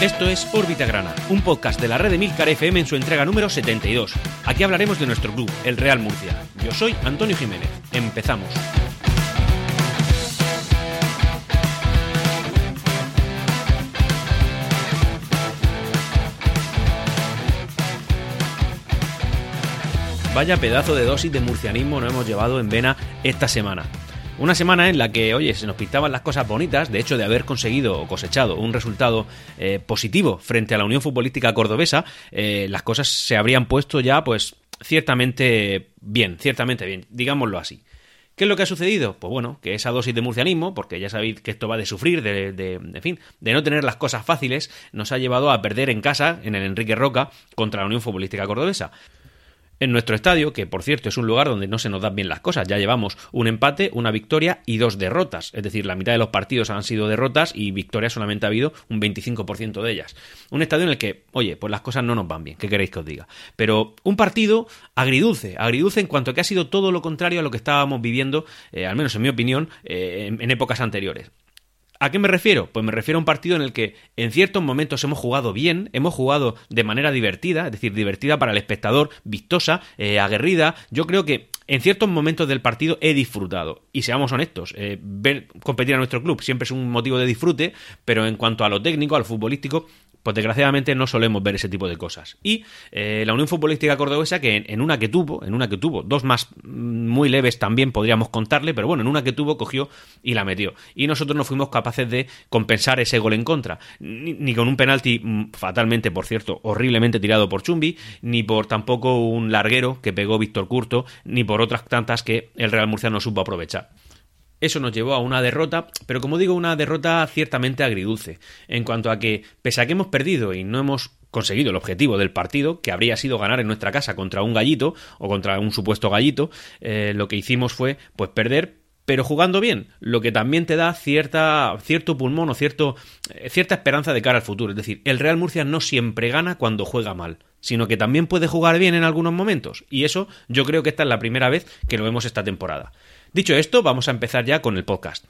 Esto es Órbita Grana, un podcast de la red de Milcar FM en su entrega número 72. Aquí hablaremos de nuestro club, el Real Murcia. Yo soy Antonio Jiménez. Empezamos. Vaya pedazo de dosis de murcianismo nos hemos llevado en vena esta semana. Una semana en la que, oye, se nos pintaban las cosas bonitas, de hecho de haber conseguido o cosechado un resultado eh, positivo frente a la Unión Futbolística Cordobesa, eh, las cosas se habrían puesto ya, pues, ciertamente bien, ciertamente bien, digámoslo así. ¿Qué es lo que ha sucedido? Pues bueno, que esa dosis de murcianismo, porque ya sabéis que esto va de sufrir, de, de, en fin, de no tener las cosas fáciles, nos ha llevado a perder en casa, en el Enrique Roca, contra la Unión Futbolística Cordobesa en nuestro estadio, que por cierto es un lugar donde no se nos dan bien las cosas. Ya llevamos un empate, una victoria y dos derrotas. Es decir, la mitad de los partidos han sido derrotas y victorias solamente ha habido un 25% de ellas. Un estadio en el que, oye, pues las cosas no nos van bien. ¿Qué queréis que os diga? Pero un partido agridulce, agridulce en cuanto que ha sido todo lo contrario a lo que estábamos viviendo, eh, al menos en mi opinión, eh, en épocas anteriores. ¿A qué me refiero? Pues me refiero a un partido en el que en ciertos momentos hemos jugado bien, hemos jugado de manera divertida, es decir, divertida para el espectador, vistosa, eh, aguerrida. Yo creo que en ciertos momentos del partido he disfrutado. Y seamos honestos, eh, ver competir a nuestro club siempre es un motivo de disfrute, pero en cuanto a lo técnico, al futbolístico, pues desgraciadamente no solemos ver ese tipo de cosas. Y eh, la Unión Futbolística Cordobesa, que en, una que tuvo, en una que tuvo, dos más mm, muy leves también podríamos contarle, pero bueno, en una que tuvo, cogió y la metió. Y nosotros no fuimos capaces de compensar ese gol en contra. Ni, con un penalti mm, fatalmente, por cierto, horriblemente tirado por Chumbi, ni por tampoco un larguero que pegó Víctor Curto, ni por otras tantas que el Real Murcia no supo aprovechar. Eso nos llevó a una derrota, pero como digo, una derrota ciertamente agridulce, en cuanto a que, pese a que hemos perdido y no hemos conseguido el objetivo del partido, que habría sido ganar en nuestra casa contra un gallito o contra un supuesto gallito, eh, lo que hicimos fue pues perder, pero jugando bien, lo que también te da cierta, cierto pulmón o cierto, eh, cierta esperanza de cara al futuro. Es decir, el Real Murcia no siempre gana cuando juega mal, sino que también puede jugar bien en algunos momentos. Y eso yo creo que esta es la primera vez que lo vemos esta temporada. Dicho esto, vamos a empezar ya con el podcast.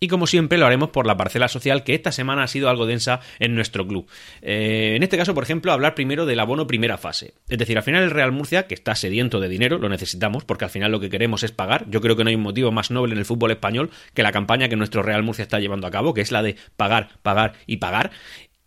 Y como siempre lo haremos por la parcela social que esta semana ha sido algo densa en nuestro club. Eh, en este caso, por ejemplo, hablar primero del abono primera fase. Es decir, al final el Real Murcia, que está sediento de dinero, lo necesitamos porque al final lo que queremos es pagar. Yo creo que no hay un motivo más noble en el fútbol español que la campaña que nuestro Real Murcia está llevando a cabo, que es la de pagar, pagar y pagar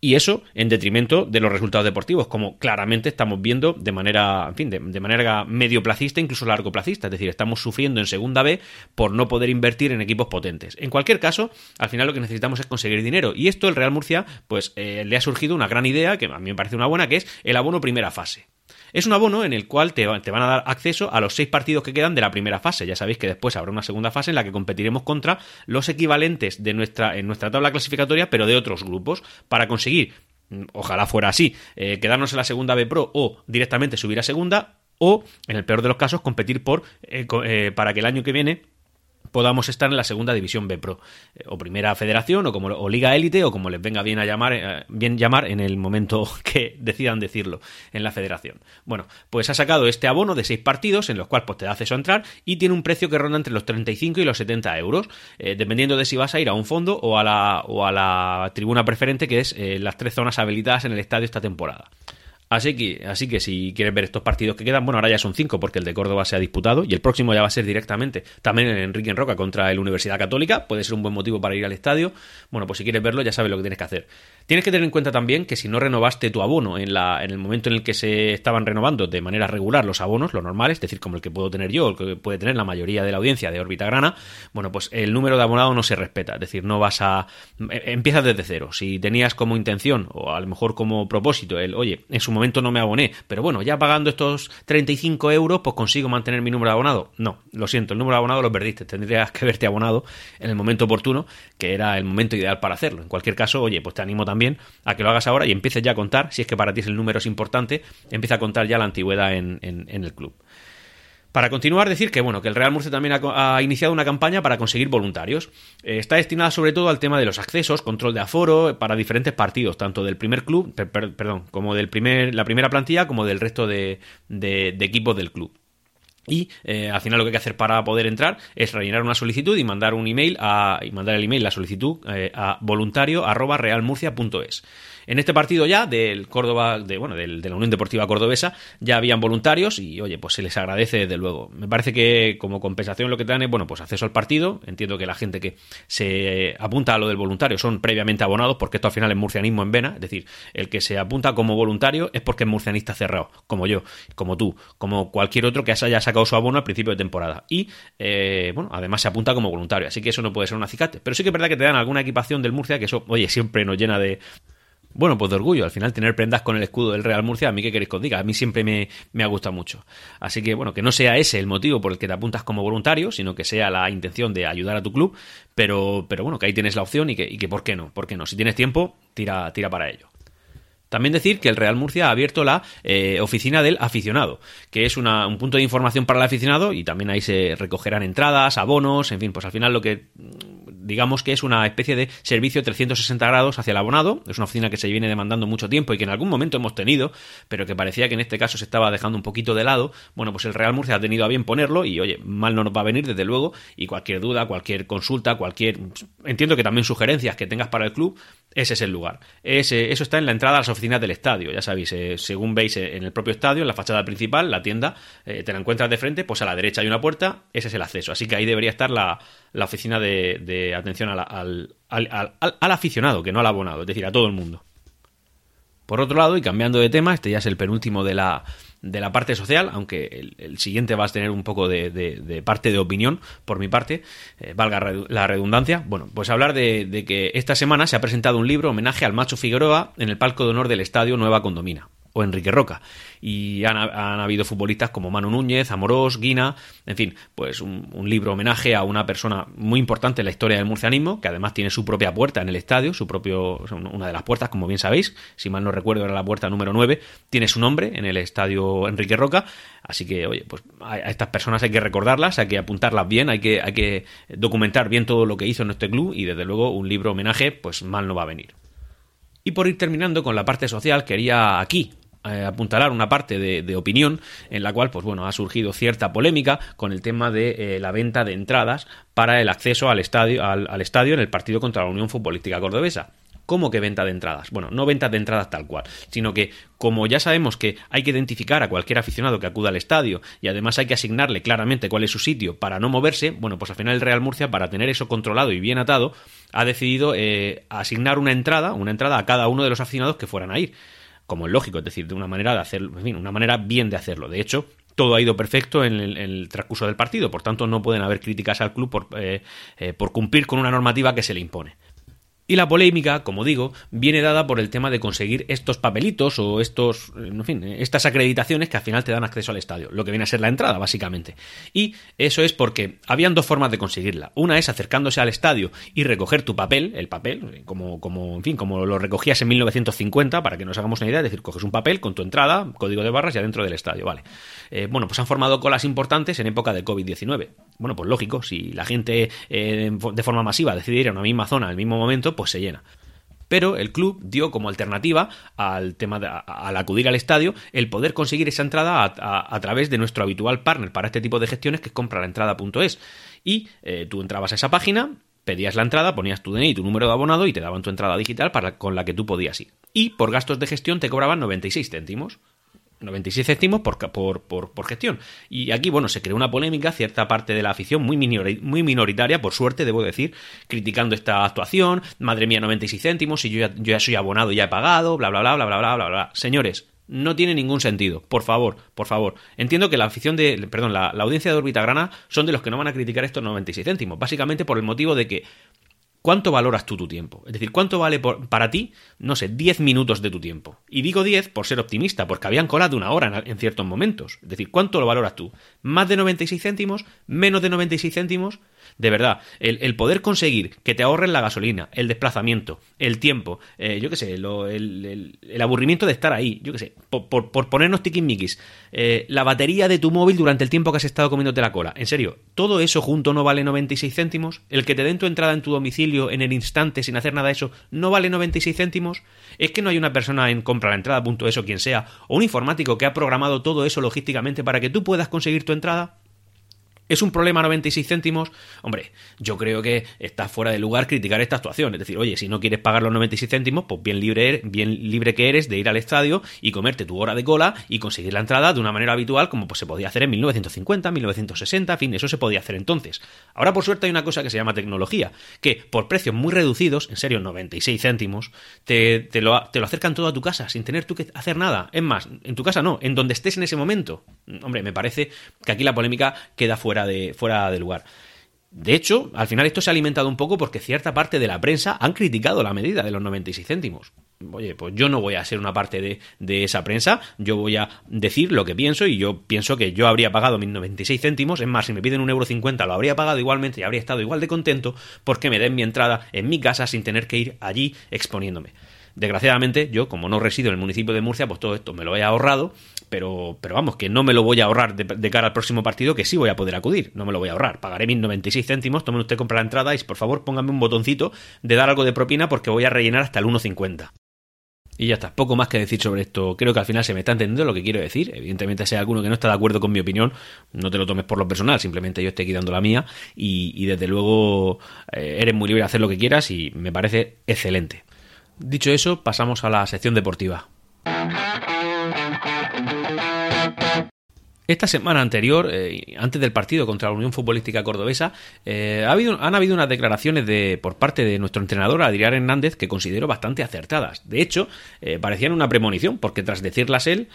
y eso en detrimento de los resultados deportivos, como claramente estamos viendo de manera, en fin, de, manera medio placista, incluso largo placista, es decir, estamos sufriendo en segunda B por no poder invertir en equipos potentes. En cualquier caso, al final lo que necesitamos es conseguir dinero y esto el Real Murcia, pues eh, le ha surgido una gran idea que a mí me parece una buena, que es el abono primera fase. Es un abono en el cual te, van a dar acceso a los seis partidos que quedan de la primera fase. Ya sabéis que después habrá una segunda fase en la que competiremos contra los equivalentes de nuestra, en nuestra tabla clasificatoria, pero de otros grupos, para conseguir, mm, ojalá fuera así, eh, quedarnos en la segunda B Pro o directamente subir a segunda, o, en el peor de los casos, competir por eh, eh, para que el año que viene podamos estar en la segunda división B Pro eh, o primera federación o como o liga élite o como les venga bien a llamar eh, bien llamar en el momento que decidan decirlo en la federación. Bueno, pues ha sacado este abono de seis partidos en los cuales pues, te da acceso a entrar y tiene un precio que ronda entre los 35 y los 70 euros, eh, dependiendo de si vas a ir a un fondo o a la, o a la tribuna preferente que es las tres zonas habilitadas en el estadio esta temporada. Así que, así que si quieres ver estos partidos que quedan, bueno, ahora ya son cinco porque el de Córdoba se ha disputado y el próximo ya va a ser directamente también en Enrique en Roca contra el Universidad Católica. Puede ser un buen motivo para ir al estadio. Bueno, pues si quieres verlo ya sabes lo que tienes que hacer. Tienes que tener en cuenta también que si no renovaste tu abono en, la, en el momento en el que se estaban renovando de manera regular los abonos, los normales, es decir, como el que puedo tener yo, o el que puede tener la mayoría de la audiencia de órbita grana, bueno, pues el número de abonados no se respeta. Es decir, no vas a. E, empiezas desde cero. Si tenías como intención, o a lo mejor como propósito, el, oye, en su momento no me aboné, pero bueno, ya pagando estos 35 euros, pues consigo mantener mi número de abonado. No, lo siento, el número de abonado lo perdiste. Tendrías que verte abonado en el momento oportuno, que era el momento ideal para hacerlo. En cualquier caso, oye, pues te animo también a que lo hagas ahora y empieces ya a contar, si es que para ti el número es importante, empieza a contar ya la antigüedad en, el club. Para continuar, decir que bueno, que el Real Murcia también ha, iniciado una campaña para conseguir voluntarios. Eh, está destinada sobre todo al tema de los accesos, control de aforo para diferentes partidos, tanto del primer club, perdón, como del primer, la primera plantilla, como del resto de equipos del club. Y eh, al final lo que hay que hacer para poder entrar es rellenar una solicitud y mandar un email a, y mandar el email, la solicitud eh, a voluntario@realmurcia.es. En este partido ya del Córdoba, de, bueno, de la Unión Deportiva Cordobesa, ya habían voluntarios y, oye, pues se les agradece desde luego. Me parece que como compensación lo que te dan es, bueno, pues acceso al partido. Entiendo que la gente que se apunta a lo del voluntario son previamente abonados, porque esto al final es murcianismo en vena. Es decir, el que se apunta como voluntario es porque es murcianista cerrado, como yo, como tú, como cualquier otro que haya sacado su abono al principio de temporada. Y, eh, bueno, además se apunta como voluntario. Así que eso no puede ser un acicate. Pero sí que es verdad que te dan alguna equipación del Murcia, que eso, oye, siempre nos llena de, bueno, pues de orgullo. Al final, tener prendas con el escudo del Real Murcia, a mí qué queréis que os diga, a mí siempre me, me ha gustado mucho. Así que, bueno, que no sea ese el motivo por el que te apuntas como voluntario, sino que sea la intención de ayudar a tu club, pero, pero bueno, que ahí tienes la opción y que, y que ¿por qué no? ¿Por qué no? Si tienes tiempo, tira, tira para ello. También decir que el Real Murcia ha abierto la eh, oficina del aficionado, que es una, un punto de información para el aficionado y también ahí se recogerán entradas, abonos, en fin, pues al final lo que digamos que es una especie de servicio 360 grados hacia el abonado. Es una oficina que se viene demandando mucho tiempo y que en algún momento hemos tenido, pero que parecía que en este caso se estaba dejando un poquito de lado. Bueno, pues el Real Murcia ha tenido a bien ponerlo y, oye, mal no nos va a venir, desde luego. Y cualquier duda, cualquier consulta, cualquier. Entiendo que también sugerencias que tengas para el club, ese es el lugar. Eso está en la entrada a las oficinas del estadio. Ya sabéis, eh, según veis eh, en el propio estadio, en la fachada principal, la tienda, eh, te la encuentras de frente, pues a la derecha hay una puerta, ese es el acceso. Así que ahí debería estar la, oficina de, atención al, al, aficionado, que no al abonado, es decir, a todo el mundo. Por otro lado, y cambiando de tema, este ya es el penúltimo de la, de la parte social, aunque el, siguiente va a tener un poco de, parte de opinión por mi parte, eh, valga la redundancia. Bueno, pues hablar de, que esta semana se ha presentado un libro homenaje al Macho Figueroa en el palco de honor del Estadio Nueva Condomina o Enrique Roca. Y han, habido futbolistas como Manu Núñez, Amorós, Guina, en fin, pues un, libro homenaje a una persona muy importante en la historia del murcianismo, que además tiene su propia puerta en el estadio, su propio, una de las puertas, como bien sabéis, si mal no recuerdo era la puerta número 9, tiene su nombre en el estadio Enrique Roca, así que, oye, pues a, estas personas hay que recordarlas, hay que apuntarlas bien, hay que, hay que documentar bien todo lo que hizo en este club y desde luego un libro homenaje, pues mal no va a venir. Y por ir terminando con la parte social, quería aquí eh, apuntalar una parte de, opinión en la cual, pues bueno, ha surgido cierta polémica con el tema de eh, la venta de entradas para el acceso al estadio, al, estadio en el partido contra la Unión Futbolística Cordobesa. ¿Cómo que venta de entradas? Bueno, no venta de entradas tal cual, sino que como ya sabemos que hay que identificar a cualquier aficionado que acuda al estadio y además hay que asignarle claramente cuál es su sitio para no moverse, bueno, pues al final el Real Murcia, para tener eso controlado y bien atado, ha decidido eh, asignar una entrada, una entrada a cada uno de los aficionados que fueran a ir como es lógico, es decir, de una manera de hacerlo, en fin, una manera bien de hacerlo. De hecho, todo ha ido perfecto en el, transcurso del partido, por tanto no pueden haber críticas al club por, eh, eh, por cumplir con una normativa que se le impone. Y la polémica, como digo, viene dada por el tema de conseguir estos papelitos o estos, en fin, estas acreditaciones que al final te dan acceso al estadio, lo que viene a ser la entrada, básicamente. Y eso es porque habían dos formas de conseguirla. Una es acercándose al estadio y recoger tu papel, el papel, como, como, en fin, como lo recogías en 1950, para que nos hagamos una idea, es decir, coges un papel con tu entrada, código de barras y adentro del estadio, vale. Eh, bueno, pues han formado colas importantes en época de COVID-19. Bueno, pues lógico, si la gente eh, de forma masiva decide ir a una misma zona al mismo momento, pues se llena pero el club dio como alternativa al tema de, al acudir al estadio el poder conseguir esa entrada a, través de nuestro habitual partner para este tipo de gestiones que es compralaentrada.es y eh, tú entrabas a esa página pedías la entrada, ponías tu DNI y tu número de abonado y te daban tu entrada digital para, con la que tú podías ir. Y por gastos de gestión te cobraban 96 céntimos. 96 céntimos por, por, por, gestión. Y aquí, bueno, se creó una polémica, cierta parte de la afición, muy, muy minoritaria, por suerte, debo decir, criticando esta actuación. Madre mía, 96 céntimos, y yo ya, yo ya soy abonado ya he pagado, bla, bla, bla, bla, bla, bla, bla, bla. Señores, no tiene ningún sentido. Por favor, por favor. Entiendo que la afición de. Perdón, la, audiencia de Orbitagrana son de los que no van a criticar estos 96 céntimos. Básicamente por el motivo de que ¿Cuánto valoras tú tu tiempo? Es decir, ¿cuánto vale para ti, no sé, 10 minutos de tu tiempo? Y digo 10 por ser optimista, porque habían colado una hora en, ciertos momentos. Es decir, ¿cuánto lo valoras tú? ¿Más de 96 céntimos? ¿Menos de 96 céntimos? De verdad, el, poder conseguir que te ahorren la gasolina, el desplazamiento, el tiempo, eh, yo qué sé, el, aburrimiento de estar ahí, yo qué sé, por, ponernos tiquismiquis, eh, la batería de tu móvil durante el tiempo que has estado comiéndote la cola. En serio, todo eso junto no vale 96 céntimos. El que te den tu entrada en tu domicilio en el instante sin hacer nada de eso no vale 96 céntimos. Es que no hay una persona en compra la entrada, punto eso, quien sea, o un informático que ha programado todo eso logísticamente para que tú puedas conseguir tu entrada. ¿Es un problema 96 céntimos? Hombre, yo creo que está fuera de lugar criticar esta actuación. Es decir, oye, si no quieres pagar los 96 céntimos, pues bien libre, bien libre que eres de ir al estadio y comerte tu hora de cola y conseguir la entrada de una manera habitual como pues, se podía hacer en 1950, 1960, en fin, eso se podía hacer entonces. Ahora, por suerte, hay una cosa que se llama tecnología, que por precios muy reducidos, en serio, 96 céntimos, te, te, lo, te lo acercan todo a tu casa sin tener tú que hacer nada. Es más, en tu casa no, en donde estés en ese momento. Hombre, me parece que aquí la polémica queda fuera de, fuera de lugar. De hecho, al final esto se ha alimentado un poco porque cierta parte de la prensa han criticado la medida de los 96 céntimos. Oye, pues yo no voy a ser una parte de, esa prensa, yo voy a decir lo que pienso y yo pienso que yo habría pagado mis 96 céntimos, es más, si me piden un euro cincuenta lo habría pagado igualmente y habría estado igual de contento porque me den mi entrada en mi casa sin tener que ir allí exponiéndome. Desgraciadamente, yo, como no resido en el municipio de Murcia, pues todo esto me lo he ahorrado, pero, pero vamos, que no me lo voy a ahorrar de, cara al próximo partido, que sí voy a poder acudir, no me lo voy a ahorrar. Pagaré mis 96 céntimos, tomen usted compra la entrada y por favor póngame un botoncito de dar algo de propina porque voy a rellenar hasta el 1.50. Y ya está, poco más que decir sobre esto. Creo que al final se me está entendiendo lo que quiero decir. Evidentemente, si hay alguno que no está de acuerdo con mi opinión, no te lo tomes por lo personal, simplemente yo estoy aquí dando la mía y, desde luego eh, eres muy libre de hacer lo que quieras y me parece excelente. Dicho eso, pasamos a la sección deportiva. Esta semana anterior, eh, antes del partido contra la Unión Futbolística Cordobesa, eh, han habido unas declaraciones de, por parte de nuestro entrenador Adrián Hernández que considero bastante acertadas. De hecho, eh, parecían una premonición, porque tras decirlas él,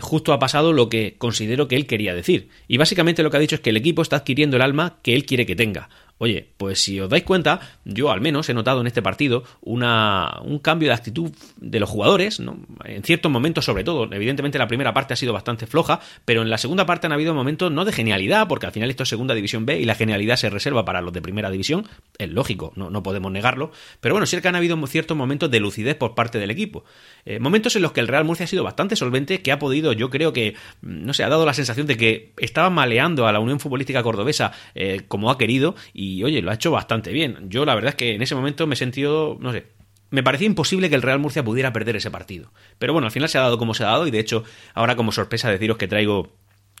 justo ha pasado lo que considero que él quería decir. Y básicamente lo que ha dicho es que el equipo está adquiriendo el alma que él quiere que tenga. Oye, pues si os dais cuenta, yo al menos he notado en este partido una, un cambio de actitud de los jugadores, ¿no? en ciertos momentos sobre todo. Evidentemente la primera parte ha sido bastante floja, pero en la segunda parte han habido momentos no de genialidad, porque al final esto es segunda división B y la genialidad se reserva para los de primera división, es lógico, no, no podemos negarlo, pero bueno, sí que han habido ciertos momentos de lucidez por parte del equipo. Eh, momentos en los que el Real Murcia ha sido bastante solvente, que ha podido, yo creo que, no sé, ha dado la sensación de que estaba maleando a la Unión Futbolística Cordobesa eh, como ha querido y y oye, lo ha hecho bastante bien. Yo la verdad es que en ese momento me he sentido, no sé, me parecía imposible que el Real Murcia pudiera perder ese partido. Pero bueno, al final se ha dado como se ha dado y de hecho ahora como sorpresa deciros que traigo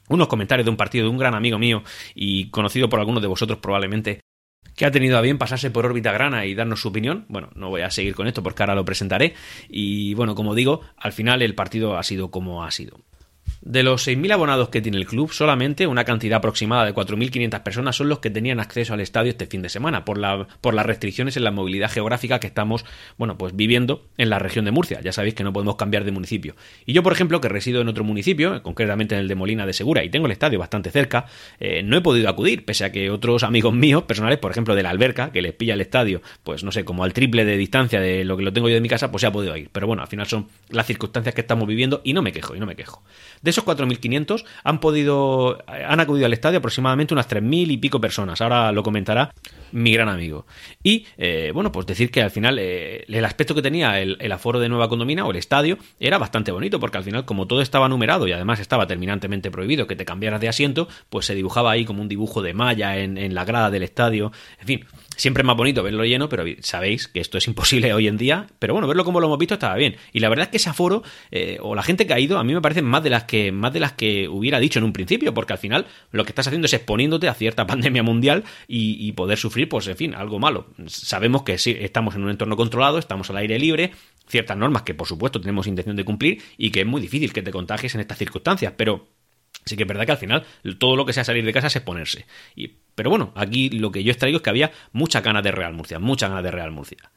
unos comentarios de un partido de un gran amigo mío y conocido por algunos de vosotros probablemente que ha tenido a bien pasarse por órbita grana y darnos su opinión. Bueno, no voy a seguir con esto porque ahora lo presentaré. Y bueno, como digo, al final el partido ha sido como ha sido. De los 6.000 abonados que tiene el club, solamente una cantidad aproximada de 4.500 personas son los que tenían acceso al estadio este fin de semana, por, la, por las restricciones en la movilidad geográfica que estamos, bueno, pues viviendo en la región de Murcia. Ya sabéis que no podemos cambiar de municipio. Y yo, por ejemplo, que resido en otro municipio, concretamente en el de Molina de Segura, y tengo el estadio bastante cerca, eh, no he podido acudir, pese a que otros amigos míos, personales, por ejemplo, de la alberca, que les pilla el estadio, pues no sé, como al triple de distancia de lo que lo tengo yo de mi casa, pues se ha podido ir. Pero bueno, al final son las circunstancias que estamos viviendo y no me quejo, y no me quejo. Esos 4.500 han podido, han acudido al estadio aproximadamente unas 3.000 y pico personas. Ahora lo comentará mi gran amigo. Y eh, bueno, pues decir que al final eh, el aspecto que tenía el, aforo de Nueva Condomina o el estadio era bastante bonito porque al final como todo estaba numerado y además estaba terminantemente prohibido que te cambiaras de asiento, pues se dibujaba ahí como un dibujo de malla en, la grada del estadio. En fin, Siempre es más bonito verlo lleno, pero sabéis que esto es imposible hoy en día. Pero bueno, verlo como lo hemos visto estaba bien. Y la verdad es que ese aforo, eh, o la gente que ha ido, a mí me parecen más de las que, más de las que hubiera dicho en un principio, porque al final lo que estás haciendo es exponiéndote a cierta pandemia mundial y, poder sufrir, pues en fin, algo malo. Sabemos que sí, estamos en un entorno controlado, estamos al aire libre, ciertas normas que por supuesto tenemos intención de cumplir y que es muy difícil que te contagies en estas circunstancias, pero Sí que es verdad que al final todo lo que sea salir de casa es exponerse. Y, pero bueno, aquí lo que yo extraigo es que había mucha ganas de Real Murcia, mucha ganas de Real Murcia.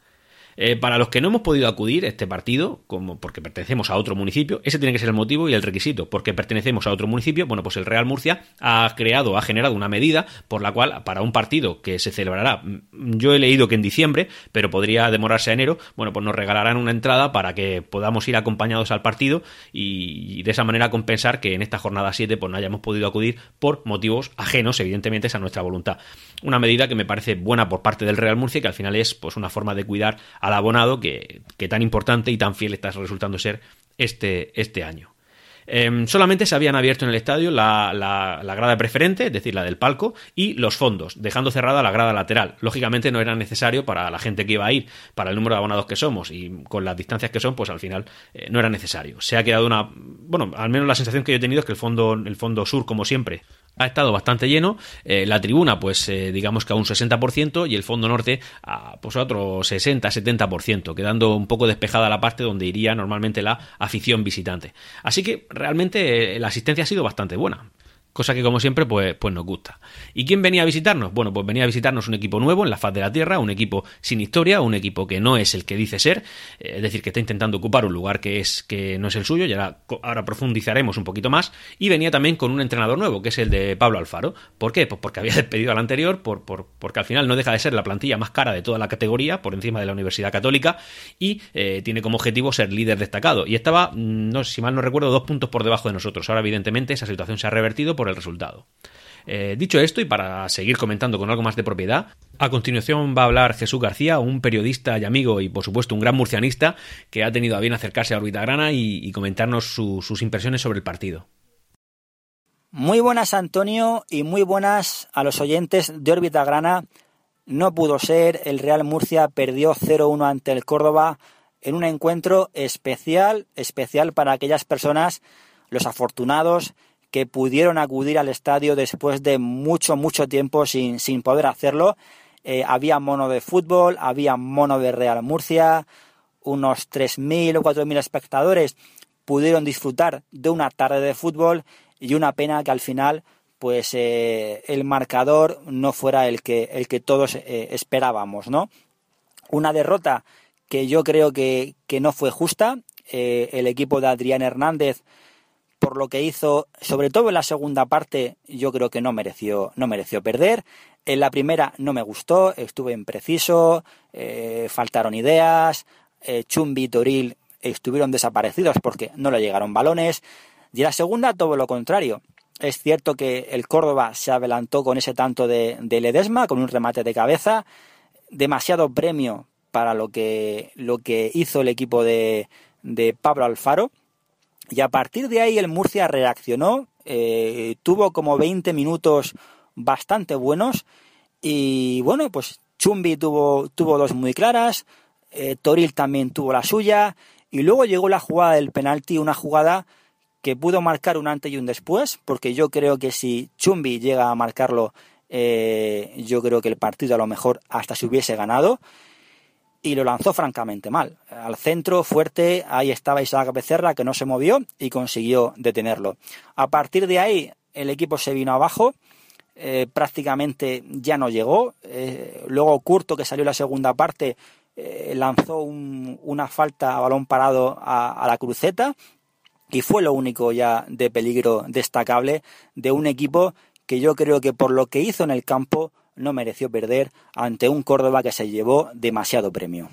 Eh, para los que no hemos podido acudir a este partido, como porque pertenecemos a otro municipio, ese tiene que ser el motivo y el requisito. Porque pertenecemos a otro municipio, bueno, pues el Real Murcia ha creado, ha generado una medida por la cual para un partido que se celebrará, mm, yo he leído que en diciembre, pero podría demorarse a enero, bueno, pues nos regalarán una entrada para que podamos ir acompañados al partido y, de esa manera compensar que en esta jornada 7 pues no hayamos podido acudir por motivos ajenos, evidentemente, a nuestra voluntad. Una medida que me parece buena por parte del Real Murcia, que al final es pues una forma de cuidar al abonado que, que tan importante y tan fiel está resultando ser este, este año. Em, solamente se habían abierto en el estadio la, la, grada preferente, es decir, la del palco, y los fondos, dejando cerrada la grada lateral. Lógicamente no era necesario para la gente que iba a ir, para el número de abonados que somos y con las distancias que son, pues al final eh, no era necesario. Se ha quedado una, bueno, al menos la sensación que yo he tenido es que el fondo, el fondo sur, como siempre, ha estado bastante lleno. Eh, la tribuna, pues eh, digamos que a un 60% y el fondo norte a, pues, a otro 60-70%, quedando un poco despejada la parte donde iría normalmente la afición visitante. Así que realmente eh, la asistencia ha sido bastante buena cosa que como siempre pues, pues nos gusta. ¿Y quién venía a visitarnos? Bueno, pues venía a visitarnos un equipo nuevo en la faz de la Tierra, un equipo sin historia, un equipo que no es el que dice ser, eh, es decir, que está intentando ocupar un lugar que es que no es el suyo, y ahora, ahora profundizaremos un poquito más, y venía también con un entrenador nuevo, que es el de Pablo Alfaro. ¿Por qué? Pues porque había despedido al anterior, por, por, porque al final no deja de ser la plantilla más cara de toda la categoría, por encima de la Universidad Católica, y eh, tiene como objetivo ser líder destacado. Y estaba, mm, no si mal no recuerdo, dos puntos por debajo de nosotros. Ahora, evidentemente, esa situación se ha revertido por el resultado. Eh, dicho esto, y para seguir comentando con algo más de propiedad, a continuación va a hablar Jesús García, un periodista y amigo y por supuesto un gran murcianista que ha tenido a bien acercarse a Orbita Grana y, comentarnos sus impresiones sobre el partido. Muy buenas Antonio y muy buenas a los oyentes de Órbita Grana. No pudo ser, el Real Murcia perdió 0-1 ante el Córdoba en un encuentro especial, especial para aquellas personas, los afortunados que pudieron acudir al estadio después de mucho, mucho tiempo sin, sin poder hacerlo. Eh, había mono de fútbol, había mono de Real Murcia, unos 3.000 o 4.000 espectadores pudieron disfrutar de una tarde de fútbol y una pena que al final pues eh, el marcador no fuera el que, el que todos eh, esperábamos, ¿no? Una derrota que yo creo que, que no fue justa. el equipo de Adrián Hernández por lo que hizo, sobre todo en la segunda parte, yo creo que no mereció, no mereció perder. En la primera no me gustó, estuve impreciso, eh, faltaron ideas, eh, Chumbi y Toril estuvieron desaparecidos porque no le llegaron balones. Y en la segunda todo lo contrario. Es cierto que el Córdoba se adelantó con ese tanto de, Ledesma, con un remate de cabeza, demasiado premio para lo que, lo que hizo el equipo de, de Pablo Alfaro y a partir de ahí el Murcia reaccionó, eh, tuvo como 20 minutos bastante buenos y bueno, pues Chumbi tuvo, tuvo dos muy claras, eh, Toril también tuvo la suya y luego llegó la jugada del penalti, una jugada que pudo marcar un antes y un después, porque yo creo que si Chumbi llega a marcarlo, eh, yo creo que el partido a lo mejor hasta se hubiese ganado y lo lanzó francamente mal. Al centro, fuerte, ahí estaba Isaac Becerra que no se movió y consiguió detenerlo. A partir de ahí, el equipo se vino abajo, eh, prácticamente ya no llegó. Eh, luego Curto, que salió la segunda parte, eh, lanzó una falta a balón parado a, a la cruceta y fue lo único ya de peligro destacable de un equipo que yo creo que por lo que hizo en el campo no mereció perder ante un Córdoba que se llevó demasiado premio.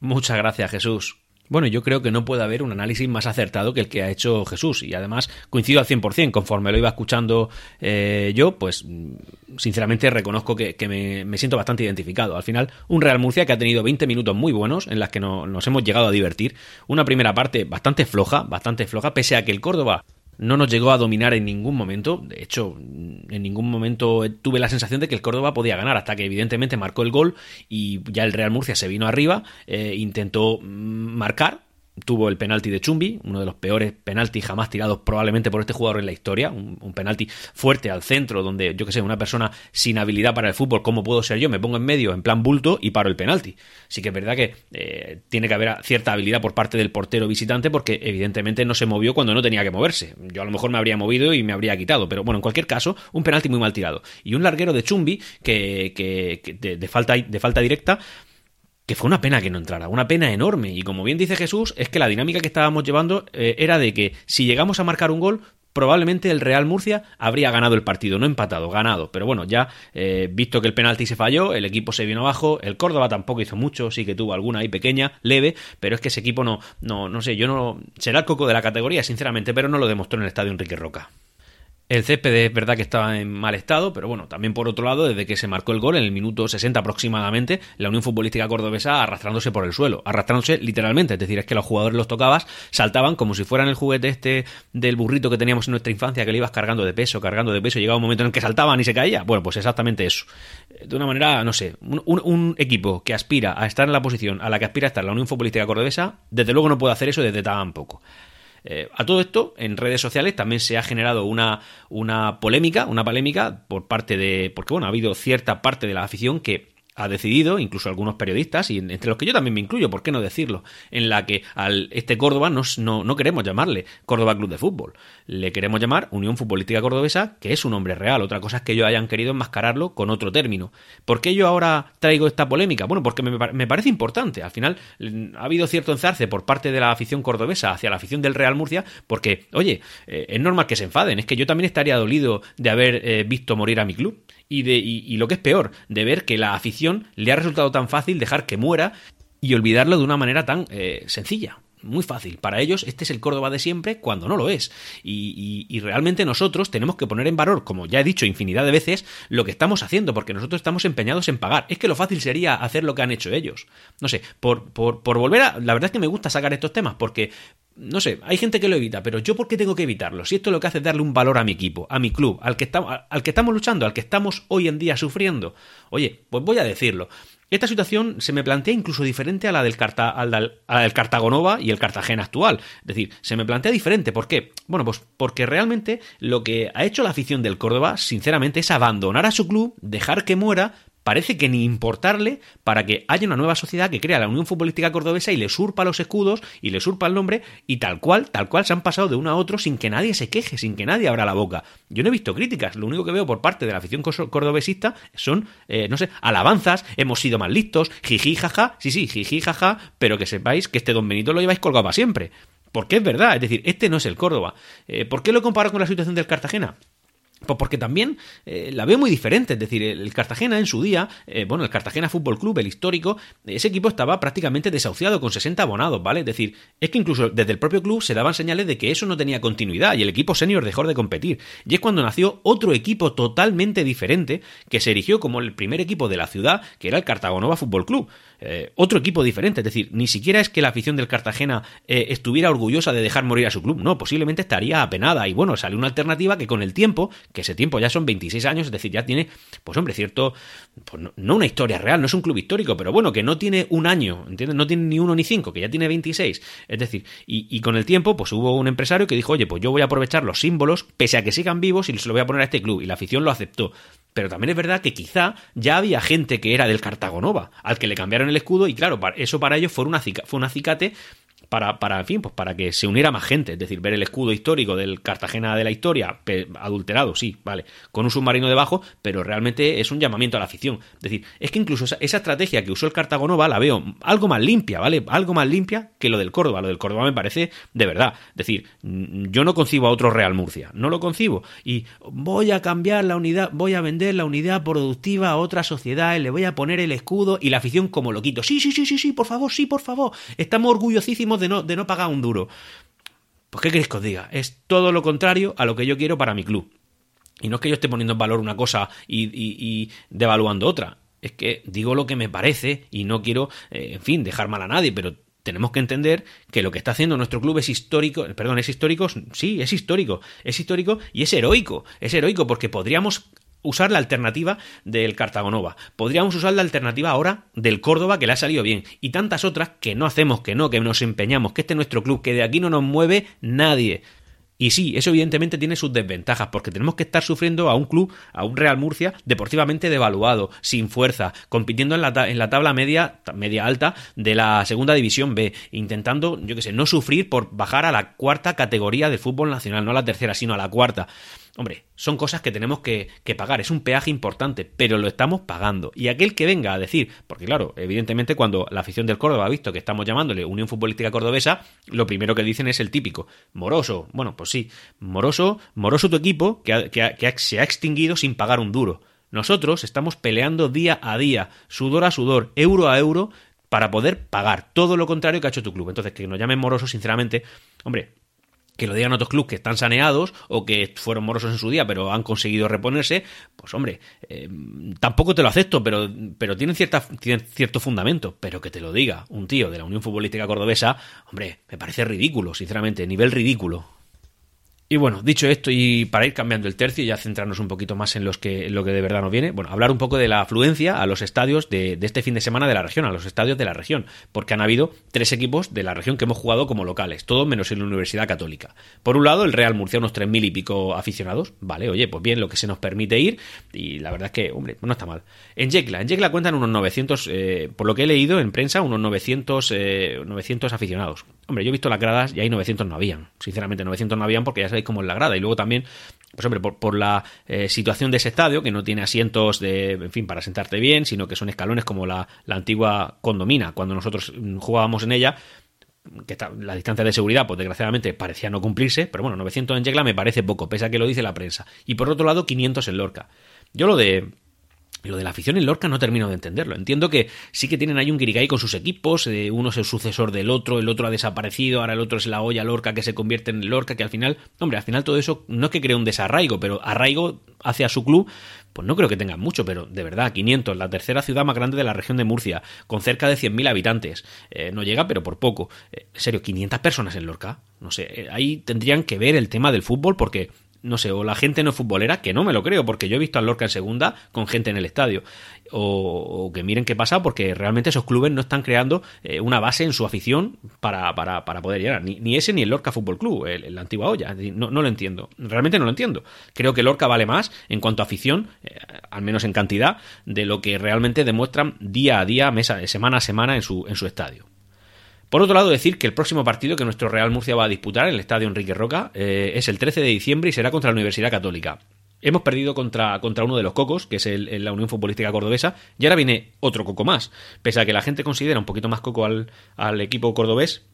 Muchas gracias, Jesús. Bueno, yo creo que no puede haber un análisis más acertado que el que ha hecho Jesús y además coincido al 100%, conforme lo iba escuchando eh, yo, pues sinceramente reconozco que, me, siento bastante identificado. Al final, un Real Murcia que ha tenido 20 minutos muy buenos en las que nos hemos llegado a divertir, una primera parte bastante floja, bastante floja, pese a que el Córdoba no nos llegó a dominar en ningún momento. De hecho, en ningún momento tuve la sensación de que el Córdoba podía ganar, hasta que evidentemente marcó el gol y ya el Real Murcia se vino arriba, eh, intentó mm, marcar, tuvo el penalti de Chumbi, uno de los peores penaltis jamás tirados probablemente por este jugador en la historia, un, penalti fuerte al centro, donde yo que sé, una persona sin habilidad para el fútbol, como puedo ser yo, me pongo en medio en plan bulto y paro el penalti. Sí que es verdad que eh, tiene que haber cierta habilidad por parte del portero visitante porque evidentemente no se movió cuando no tenía que moverse. Yo a lo mejor me habría movido y me habría quitado, pero bueno, en cualquier caso, un penalti muy mal tirado. Y un larguero de Chumbi que, que, de, falta, de falta directa que fue una pena que no entrara, una pena enorme. Y como bien dice Jesús, es que la dinámica que estábamos llevando eh, era de que si llegamos a marcar un gol, probablemente el Real Murcia habría ganado el partido, no empatado, ganado. Pero bueno, ya eh, visto que el penalti se falló, el equipo se vino abajo, el Córdoba tampoco hizo mucho, sí que tuvo alguna ahí pequeña, leve, pero es que ese equipo no, no, no sé, yo no, será el coco de la categoría, sinceramente, pero no lo demostró en el estadio Enrique Roca. El césped es verdad que estaba en mal estado, pero bueno, también por otro lado, desde que se marcó el gol en el minuto 60 aproximadamente, la Unión Futbolística Cordobesa arrastrándose por el suelo, arrastrándose literalmente, es decir, es que los jugadores los tocabas, saltaban como si fueran el juguete este del burrito que teníamos en nuestra infancia, que le ibas cargando de peso, cargando de peso, llegaba un momento en el que saltaban y se caía. Bueno, pues exactamente eso. De una manera, no sé, un, un equipo que aspira a estar en la posición a la que aspira a estar la Unión Futbolística Cordobesa, desde luego no puede hacer eso desde tan poco. Eh, a todo esto, en redes sociales también se ha generado una, una polémica, una polémica por parte de. Porque, bueno, ha habido cierta parte de la afición que ha decidido, incluso algunos periodistas, y entre los que yo también me incluyo, ¿por qué no decirlo? En la que al este Córdoba no, no, queremos llamarle Córdoba Club de Fútbol, le queremos llamar Unión Futbolística Cordobesa, que es un nombre real. Otra cosa es que ellos hayan querido enmascararlo con otro término. ¿Por qué yo ahora traigo esta polémica? Bueno, porque me, me parece importante. Al final ha habido cierto enzarce por parte de la afición cordobesa hacia la afición del Real Murcia, porque, oye, eh, es normal que se enfaden. Es que yo también estaría dolido de haber eh, visto morir a mi club y, de, y, lo que es peor, de ver que la afición le ha resultado tan fácil dejar que muera y olvidarlo de una manera tan eh, sencilla. Muy fácil. Para ellos este es el Córdoba de siempre cuando no lo es. Y, y, realmente nosotros tenemos que poner en valor, como ya he dicho infinidad de veces, lo que estamos haciendo, porque nosotros estamos empeñados en pagar. Es que lo fácil sería hacer lo que han hecho ellos. No sé, por, por, por volver a... La verdad es que me gusta sacar estos temas, porque no sé, hay gente que lo evita, pero yo por qué tengo que evitarlo? Si esto lo que hace es darle un valor a mi equipo, a mi club, al que, estamos, al que estamos luchando, al que estamos hoy en día sufriendo. Oye, pues voy a decirlo. Esta situación se me plantea incluso diferente a la del, Carta, al, Cartagonova y el Cartagena actual. Es decir, se me plantea diferente. ¿Por qué? Bueno, pues porque realmente lo que ha hecho la afición del Córdoba, sinceramente, es abandonar a su club, dejar que muera, parece que ni importarle para que haya una nueva sociedad que crea la Unión Futbolística Cordobesa y le surpa los escudos y le surpa el nombre y tal cual, tal cual se han pasado de uno a otro sin que nadie se queje, sin que nadie abra la boca. Yo no he visto críticas, lo único que veo por parte de la afición cordobesista son, eh, no sé, alabanzas, hemos sido más listos, jiji, jaja, sí, sí, jiji, jaja, pero que sepáis que este don Benito lo lleváis colgado para siempre. Porque es verdad, es decir, este no es el Córdoba. Eh, ¿Por qué lo comparo con la situación del Cartagena? Pues porque también eh, la veo muy diferente, es decir, el, Cartagena en su día, eh, bueno, el Cartagena Fútbol Club, el histórico, ese equipo estaba prácticamente desahuciado con 60 abonados, ¿vale? Es decir, es que incluso desde el propio club se daban señales de que eso no tenía continuidad y el equipo senior dejó de competir. Y es cuando nació otro equipo totalmente diferente que se erigió como el primer equipo de la ciudad, que era el Cartagonova Fútbol Club. Eh, otro equipo diferente. Es decir, ni siquiera es que la afición del Cartagena eh, estuviera orgullosa de dejar morir a su club. No, posiblemente estaría apenada. Y bueno, salió una alternativa que con el tiempo, que ese tiempo ya son 26 años, es decir, ya tiene, pues hombre, cierto, pues no, una historia real, no es un club histórico, pero bueno, que no tiene un año, ¿entiendes? No tiene ni uno ni cinco, que ya tiene 26. Es decir, y, y con el tiempo, pues hubo un empresario que dijo, oye, pues yo voy a aprovechar los símbolos, pese a que sigan vivos, y se lo voy a poner a este club. Y la afición lo aceptó. Pero también es verdad que quizá ya había gente que era del Cartagonova, al que le cambiaron el escudo y claro, eso para ellos fue, una, fue un acicate para, para, en fin, pues para que se uniera más gente, es decir, ver el escudo histórico del Cartagena de la historia, adulterado, sí, vale, con un submarino debajo, pero realmente es un llamamiento a la afición. Es decir, es que incluso esa, estrategia que usó el Cartagonova la veo algo más limpia, ¿vale? Algo más limpia que lo del Córdoba. Lo del Córdoba me parece de verdad. Es decir, yo no concibo a otro Real Murcia, no lo concibo. Y voy a cambiar la unidad, voy a vender la unidad productiva a otra sociedad y le voy a poner el escudo y la afición como lo quito. Sí, sí, sí, sí, sí, por favor, sí, por favor. Estamos orgullosísimos de no, de no pagar un duro. Pues, ¿qué queréis que os diga? Es todo lo contrario a lo que yo quiero para mi club. Y no es que yo esté poniendo en valor una cosa y, devaluando otra. Es que digo lo que me parece y no quiero, eh, en fin, dejar mal a nadie, pero tenemos que entender que lo que está haciendo nuestro club es histórico, perdón, es histórico, sí, es histórico, es histórico y es heroico, es heroico porque podríamos usar la alternativa del Cartagonova. Podríamos usar la alternativa ahora del Córdoba que le ha salido bien. Y tantas otras que no hacemos, que no, que nos empeñamos, que este es nuestro club, que de aquí no nos mueve nadie. Y sí, eso evidentemente tiene sus desventajas, porque tenemos que estar sufriendo a un club, a un Real Murcia, deportivamente devaluado, sin fuerza, compitiendo en la, en la tabla media, media alta de la segunda división B, intentando, yo qué sé, no sufrir por bajar a la cuarta categoría de fútbol nacional, no a la tercera, sino a la cuarta. Hombre, son cosas que tenemos que, pagar, es un peaje importante, pero lo estamos pagando. Y aquel que venga a decir, porque claro, evidentemente cuando la afición del Córdoba ha visto que estamos llamándole Unión Futbolística Cordobesa, lo primero que dicen es el típico, moroso. Bueno, pues sí, moroso, moroso tu equipo que, se ha extinguido sin pagar un duro. Nosotros estamos peleando día a día, sudor a sudor, euro a euro, para poder pagar todo lo contrario que ha hecho tu club. Entonces, que nos llamen morosos, sinceramente, hombre, que lo digan otros clubes que están saneados o que fueron morosos en su día pero han conseguido reponerse, pues hombre, eh, tampoco te lo acepto, pero, pero tienen, cierta, tienen cierto fundamento. Pero que te lo diga un tío de la Unión Futbolística Cordobesa, hombre, me parece ridículo, sinceramente, nivel ridículo. Y bueno, dicho esto, y para ir cambiando el tercio y ya centrarnos un poquito más en, los que, lo que de verdad nos viene, bueno, hablar un poco de la afluencia a los estadios de, este fin de semana de la región, a los estadios de la región, porque han habido tres equipos de la región que hemos jugado como locales, todos menos en la Universidad Católica. Por un lado, el Real Murcia, unos tres mil y pico aficionados, vale, oye, pues bien, lo que se nos permite ir, y la verdad es que, hombre, no está mal. En Yecla, en Yecla cuentan unos 900, eh, por lo que he leído en prensa, unos 900, 900 eh, aficionados. Hombre, yo he visto las gradas y ahí 900 no habían, sinceramente, 900 no habían porque ya cómo es la grada, y luego también, pues hombre, por, la eh, situación de ese estadio, que no tiene asientos de, en fin, para sentarte bien, sino que son escalones como la, antigua condomina, cuando nosotros mm, jugábamos en ella, que la distancia de seguridad, pues desgraciadamente parecía no cumplirse, pero bueno, 900 en Yegla me parece poco, pese a que lo dice la prensa. Y por otro lado, 500 en Lorca. Yo lo de lo de la afición en Lorca no termino de entenderlo. Entiendo que sí que tienen ahí un Guirigay con sus equipos, eh, uno es el sucesor del otro, el otro ha desaparecido, ahora el otro es la olla Lorca que se convierte en Lorca, que al final, hombre, al final todo eso no es que cree un desarraigo, pero arraigo hacia su club, pues no creo que tengan mucho, pero de verdad, 500, la tercera ciudad más grande de la región de Murcia, con cerca de 100.000 habitantes. Eh, no llega, pero por poco. Eh, en serio, 500 personas en Lorca. No sé, ahí tendrían que ver el tema del fútbol porque no sé, o la gente no futbolera, que no me lo creo, porque yo he visto al Lorca en segunda con gente en el estadio. O, que miren qué pasa, porque realmente esos clubes no están creando eh, una base en su afición para, para, para poder llegar. Ni, ese ni el Lorca Fútbol Club, la antigua olla. No, no, lo entiendo. Realmente no lo entiendo. Creo que Lorca vale más en cuanto a afición, eh, al menos en cantidad, de lo que realmente demuestran día a día, mesa, semana a semana en su, en su estadio. Por otro lado, decir que el próximo partido que nuestro Real Murcia va a disputar en el Estadio Enrique Roca eh, es el 13 de diciembre y será contra la Universidad Católica. Hemos perdido contra, contra uno de los cocos, que es el, la Unión Futbolística Cordobesa, y ahora viene otro coco más. Pese a que la gente considera un poquito más coco al, al equipo cordobés,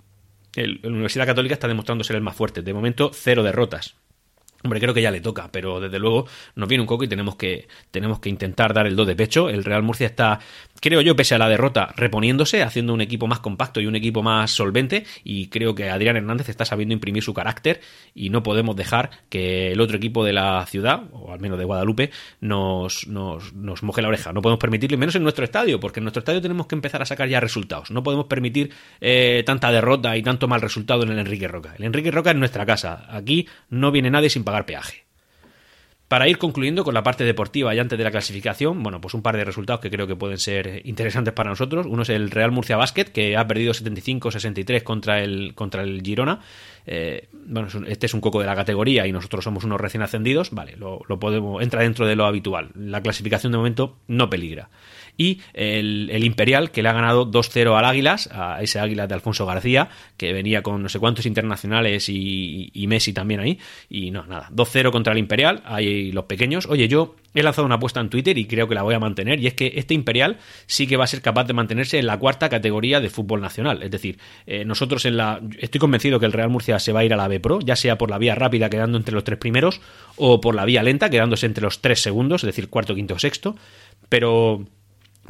la Universidad Católica está demostrando ser el más fuerte. De momento, cero derrotas. Hombre, creo que ya le toca, pero desde luego nos viene un coco y tenemos que, tenemos que intentar dar el do de pecho. El Real Murcia está creo yo, pese a la derrota, reponiéndose, haciendo un equipo más compacto y un equipo más solvente. Y creo que Adrián Hernández está sabiendo imprimir su carácter y no podemos dejar que el otro equipo de la ciudad, o al menos de Guadalupe, nos, nos, nos moje la oreja. No podemos permitirlo, menos en nuestro estadio, porque en nuestro estadio tenemos que empezar a sacar ya resultados. No podemos permitir eh, tanta derrota y tanto mal resultado en el Enrique Roca. El Enrique Roca es nuestra casa. Aquí no viene nadie sin pagar peaje. Para ir concluyendo con la parte deportiva y antes de la clasificación, bueno, pues un par de resultados que creo que pueden ser interesantes para nosotros. Uno es el Real Murcia Basket, que ha perdido 75-63 contra el, contra el Girona. Eh, bueno, este es un coco de la categoría y nosotros somos unos recién ascendidos. Vale, lo, lo podemos, entra dentro de lo habitual. La clasificación de momento no peligra y el, Imperial que le ha ganado 2-0 al Águilas, a ese Águilas de Alfonso García, que venía con no sé cuántos internacionales y, Messi también ahí, y no, nada, 2-0 contra el Imperial, ahí los pequeños. Oye, yo he lanzado una apuesta en Twitter y creo que la voy a mantener, y es que este Imperial sí que va a ser capaz de mantenerse en la cuarta categoría de fútbol nacional. Es decir, eh, nosotros en la. Estoy convencido que el Real Murcia se va a ir a la B Pro, ya sea por la vía rápida quedando entre los tres primeros, o por la vía lenta quedándose entre los tres segundos, es decir, cuarto, quinto, sexto. Pero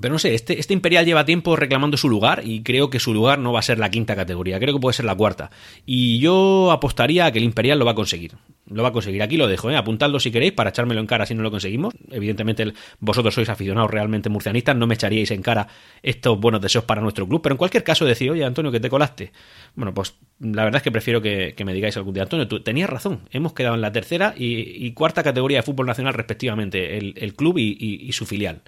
pero no sé, este, este, Imperial lleva tiempo reclamando su lugar y creo que su lugar no va a ser la quinta categoría, creo que puede ser la cuarta. Y yo apostaría a que el Imperial lo va a conseguir. Lo va a conseguir. Aquí lo dejo, ¿eh? apuntadlo si queréis para echármelo en cara si no lo conseguimos. Evidentemente vosotros sois aficionados realmente murcianistas, no me echaríais en cara estos buenos deseos para nuestro club. Pero en cualquier caso decir, oye Antonio, que te colaste. Bueno, pues la verdad es que prefiero que, me digáis algún día, Antonio, tú tenías razón. Hemos quedado en la tercera y, cuarta categoría de fútbol nacional respectivamente, el, club y su filial.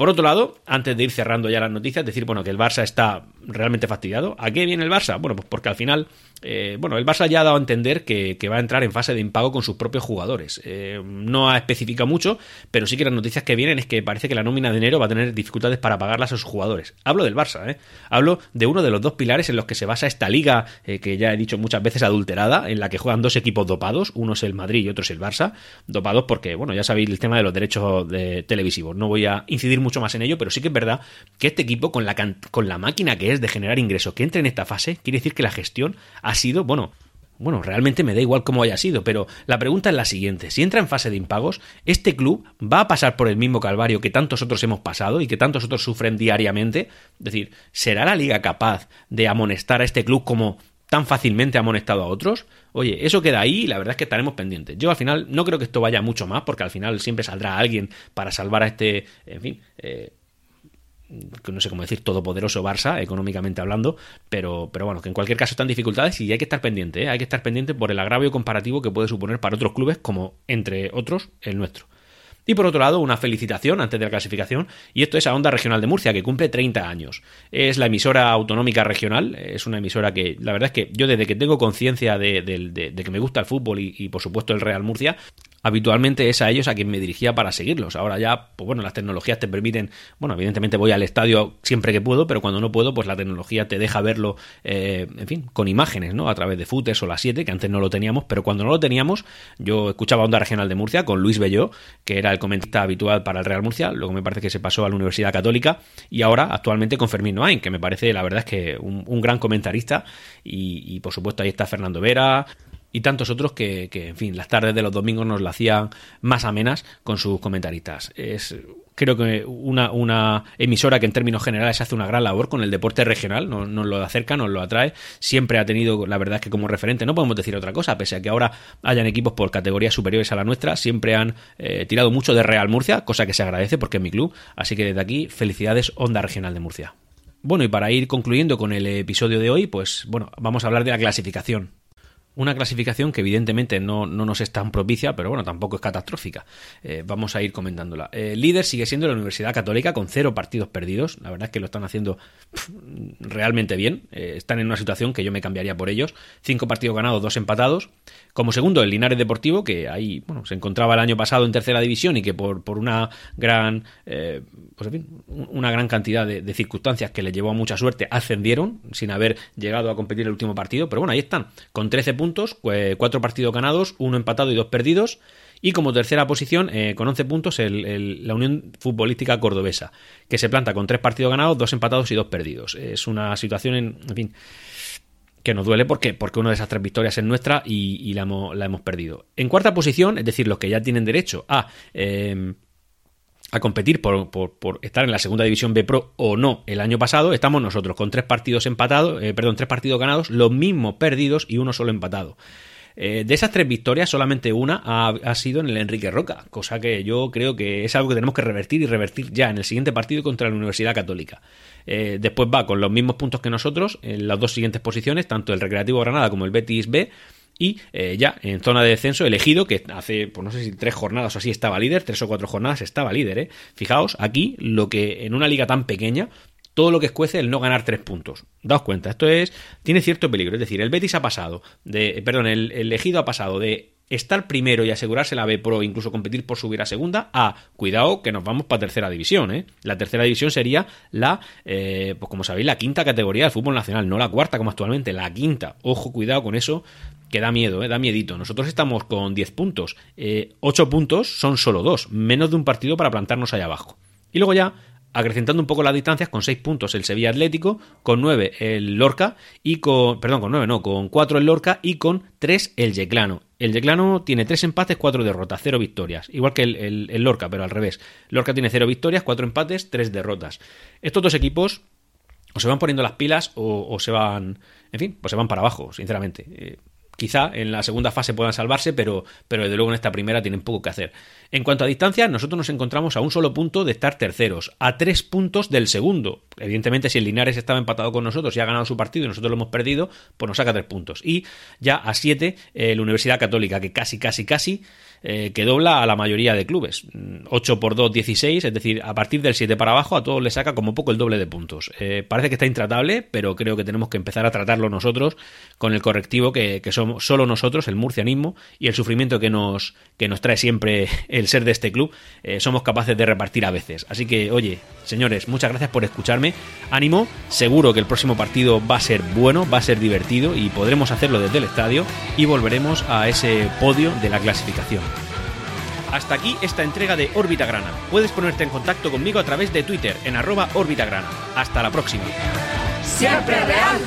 Por otro lado, antes de ir cerrando ya las noticias, decir, bueno, que el Barça está realmente fastidiado. ¿A qué viene el Barça? Bueno, pues porque al final, eh, bueno, el Barça ya ha dado a entender que, va a entrar en fase de impago con sus propios jugadores. Eh, no ha especificado mucho, pero sí que las noticias que vienen es que parece que la nómina de enero va a tener dificultades para pagarlas a sus jugadores. Hablo del Barça, ¿eh? Hablo de uno de los dos pilares en los que se basa esta liga, eh, que ya he dicho muchas veces adulterada, en la que juegan dos equipos dopados, uno es el Madrid y otro es el Barça, dopados porque, bueno, ya sabéis el tema de los derechos de televisivos. No voy a incidir mucho mucho más en ello, pero sí que es verdad que este equipo, con la, con la máquina que es de generar ingresos, que entre en esta fase, quiere decir que la gestión ha sido, bueno, bueno, realmente me da igual cómo haya sido, pero la pregunta es la siguiente. Si entra en fase de impagos, ¿este club va a pasar por el mismo calvario que tantos otros hemos pasado y que tantos otros sufren diariamente? Es decir, ¿será la liga capaz de amonestar a este club como tan fácilmente amonestado a otros? Oye, eso queda ahí y la verdad es que estaremos pendientes. Yo al final no creo que esto vaya mucho más, porque al final siempre saldrá alguien para salvar a este, en fin, eh, no sé cómo decir, todopoderoso Barça, económicamente hablando, pero, pero bueno, que en cualquier caso están dificultades y hay que estar pendiente, ¿eh? hay que estar pendiente por el agravio comparativo que puede suponer para otros clubes, como entre otros el nuestro. Y por otro lado, una felicitación antes de la clasificación, y esto es a Onda Regional de Murcia, que cumple 30 años. Es la emisora autonómica regional, es una emisora que la verdad es que yo desde que tengo conciencia de, que me gusta el fútbol y, por supuesto el Real Murcia, habitualmente es a ellos a quien me dirigía para seguirlos. Ahora ya, pues bueno, las tecnologías te permiten, bueno, evidentemente voy al estadio siempre que puedo, pero cuando no puedo, pues la tecnología te deja verlo, eh, en fin, con imágenes, ¿no? A través de Footers o la 7, que antes no lo teníamos, pero cuando no lo teníamos, yo escuchaba Onda Regional de Murcia con Luis Belló, que era el comentarista habitual para el Real Murcia, luego me parece que se pasó a la Universidad Católica, y ahora actualmente con Fermín Noain, que me parece, la verdad es que un, gran comentarista, y, y por supuesto ahí está Fernando Vera, y tantos otros que, en fin, las tardes de los domingos nos la hacían más amenas con sus comentaristas. Es creo que una, una, emisora que en términos generales hace una gran labor con el deporte regional, nos, lo acerca, nos lo atrae, siempre ha tenido, la verdad es que como referente, no podemos decir otra cosa, pese a que ahora hayan equipos por categorías superiores a la nuestra, siempre han eh, tirado mucho de Real Murcia, cosa que se agradece porque es mi club, así que desde aquí, felicidades Onda Regional de Murcia. Bueno, y para ir concluyendo con el episodio de hoy, pues bueno, vamos a hablar de la clasificación. Una clasificación que evidentemente no, nos es tan propicia, pero bueno, tampoco es catastrófica. Eh, vamos a ir comentándola. El líder sigue siendo la Universidad Católica con cero partidos perdidos. La verdad es que lo están haciendo realmente bien. Eh, están en una situación que yo me cambiaría por ellos. Cinco partidos ganados, dos empatados. Como segundo, el Linares Deportivo, que ahí bueno, se encontraba el año pasado en tercera división y que por, por una gran eh, pues una gran cantidad de, de, circunstancias que le llevó a mucha suerte, ascendieron sin haber llegado a competir el último partido. Pero bueno, ahí están, con 13 puntos, cuatro partidos ganados, uno empatado y dos perdidos. Y como tercera posición, eh, con 11 puntos, la Unión Futbolística Cordobesa, que se planta con tres partidos ganados, dos empatados y dos perdidos. Es una situación, en, fin, que nos duele porque, porque una de esas tres victorias es nuestra y, la, hemos, perdido. En cuarta posición, es decir, los que ya tienen derecho a... Eh, a competir por, por, estar en la segunda división B Pro o no el año pasado, estamos nosotros con tres partidos empatados, eh, perdón, tres partidos ganados, los mismos perdidos y uno solo empatado. Eh, de esas tres victorias, solamente una ha, sido en el Enrique Roca, cosa que yo creo que es algo que tenemos que revertir y revertir ya en el siguiente partido contra la Universidad Católica. Eh, después va con los mismos puntos que nosotros en las dos siguientes posiciones, tanto el Recreativo Granada como el Betis B y eh, ya en zona de descenso elegido, que hace, pues no sé si tres jornadas o así estaba líder, tres o cuatro jornadas estaba líder, ¿eh? Fijaos, aquí lo que en una liga tan pequeña, todo lo que escuece el no ganar tres puntos. Daos cuenta, esto es, tiene cierto peligro, es decir, el Betis ha pasado de, perdón, el, elegido ha pasado de estar primero y asegurarse la B Pro, incluso competir por subir a segunda, a cuidado que nos vamos para tercera división. ¿eh? La tercera división sería la, eh, pues como sabéis, la quinta categoría del fútbol nacional, no la cuarta como actualmente, la quinta. Ojo, cuidado con eso, que da miedo, ¿eh? da miedito. Nosotros estamos con 10 puntos. Eh, 8 puntos son solo 2, menos de un partido para plantarnos allá abajo. Y luego ya, acrecentando un poco las distancias, con 6 puntos el Sevilla Atlético, con 9 el Lorca, y con, perdón, con 9 no, con 4 el Lorca y con 3 el Yeclano. El Yeclano tiene 3 empates, 4 derrotas, 0 victorias. Igual que el, el, Lorca, pero al revés. Lorca tiene 0 victorias, 4 empates, 3 derrotas. Estos dos equipos o se van poniendo las pilas o, se van, en fin, pues se van para abajo, sinceramente. Eh, quizá en la segunda fase puedan salvarse, pero, pero desde luego en esta primera tienen poco que hacer. En cuanto a distancia, nosotros nos encontramos a un solo punto de estar terceros, a tres puntos del segundo. Evidentemente, si el Linares estaba empatado con nosotros y ha ganado su partido y nosotros lo hemos perdido, pues nos saca tres puntos. Y ya a siete, eh, la Universidad Católica, que casi, casi, casi eh, que dobla a la mayoría de clubes. 8 por 2, 16, es decir, a partir del 7 para abajo a todos le saca como poco el doble de puntos. Eh, parece que está intratable, pero creo que tenemos que empezar a tratarlo nosotros con el correctivo que, somos solo nosotros, el murcianismo y el sufrimiento que nos, que nos trae siempre el ser de este club, eh, somos capaces de repartir a veces. Así que, oye, señores, muchas gracias por escucharme. Ánimo, seguro que el próximo partido va a ser bueno, va a ser divertido y podremos hacerlo desde el estadio y volveremos a ese podio de la clasificación. Hasta aquí esta entrega de Órbita Grana. Puedes ponerte en contacto conmigo a través de Twitter en arroba Órbita Grana. Hasta la próxima. Siempre Real.